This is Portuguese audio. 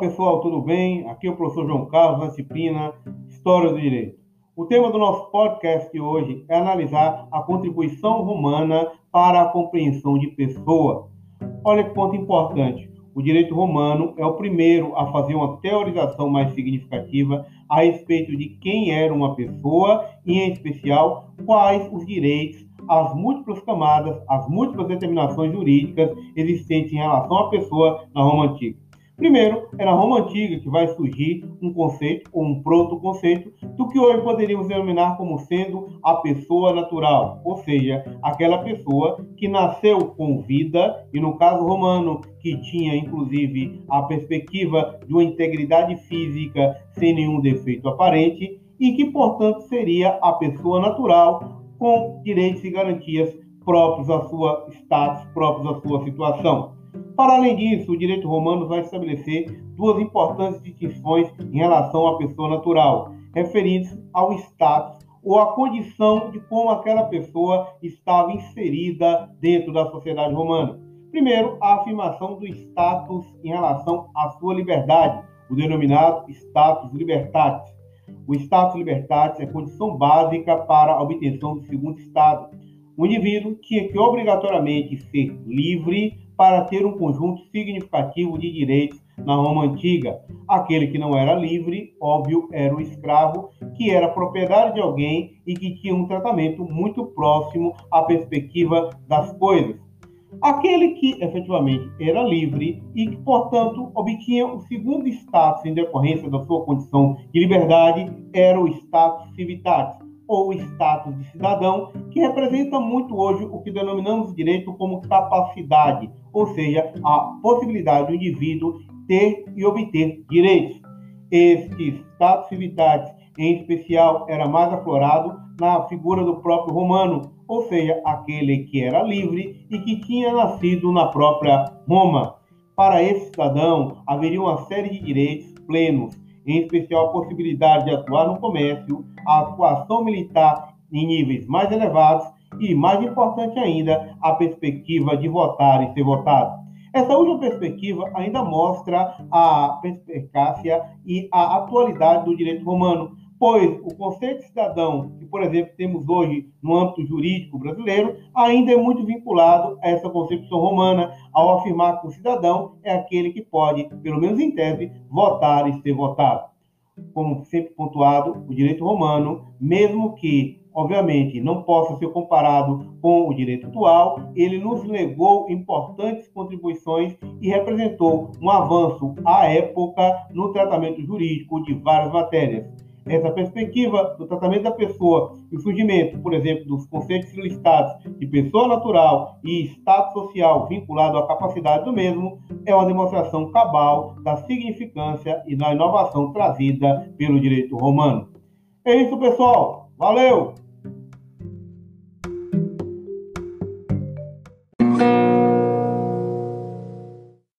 pessoal, tudo bem? Aqui é o professor João Carlos, na disciplina História do Direito. O tema do nosso podcast de hoje é analisar a contribuição romana para a compreensão de pessoa. Olha que ponto importante. O direito romano é o primeiro a fazer uma teorização mais significativa a respeito de quem era uma pessoa e, em especial, quais os direitos, as múltiplas camadas, as múltiplas determinações jurídicas existentes em relação à pessoa na Roma Antiga. Primeiro, é na Roma Antiga que vai surgir um conceito ou um proto-conceito do que hoje poderíamos denominar como sendo a pessoa natural, ou seja, aquela pessoa que nasceu com vida, e no caso romano, que tinha inclusive a perspectiva de uma integridade física sem nenhum defeito aparente, e que, portanto, seria a pessoa natural com direitos e garantias próprios à sua status, próprios à sua situação. Para além disso, o direito romano vai estabelecer duas importantes distinções em relação à pessoa natural, referindo-se ao status ou à condição de como aquela pessoa estava inserida dentro da sociedade romana. Primeiro, a afirmação do status em relação à sua liberdade, o denominado status libertatis. O status libertatis é condição básica para a obtenção do segundo estado. O indivíduo tinha que obrigatoriamente ser livre para ter um conjunto significativo de direitos na Roma antiga. Aquele que não era livre, óbvio, era o escravo, que era propriedade de alguém e que tinha um tratamento muito próximo à perspectiva das coisas. Aquele que efetivamente era livre e que, portanto, obtinha o segundo status em decorrência da sua condição de liberdade era o status civitatis, ou status de cidadão, que representa muito hoje o que denominamos de direito como capacidade, ou seja, a possibilidade do indivíduo ter e obter direitos. Este status civitas, em especial, era mais aflorado na figura do próprio romano, ou seja, aquele que era livre e que tinha nascido na própria Roma. Para esse cidadão, haveria uma série de direitos plenos, em especial a possibilidade de atuar no comércio, a atuação militar em níveis mais elevados e, mais importante ainda, a perspectiva de votar e ser votado. Essa última perspectiva ainda mostra a perspicácia e a atualidade do direito romano, pois o conceito de cidadão, que, por exemplo, temos hoje no âmbito jurídico brasileiro, ainda é muito vinculado a essa concepção romana, ao afirmar que o cidadão é aquele que pode, pelo menos em tese, votar e ser votado. Como sempre pontuado, o direito romano, mesmo que, obviamente, não possa ser comparado com o direito atual, ele nos legou importantes contribuições e representou um avanço à época no tratamento jurídico de várias matérias essa perspectiva do tratamento da pessoa e o surgimento, por exemplo, dos conceitos listados de pessoa natural e estado social vinculado à capacidade do mesmo, é uma demonstração cabal da significância e da inovação trazida pelo direito romano. É isso, pessoal. Valeu!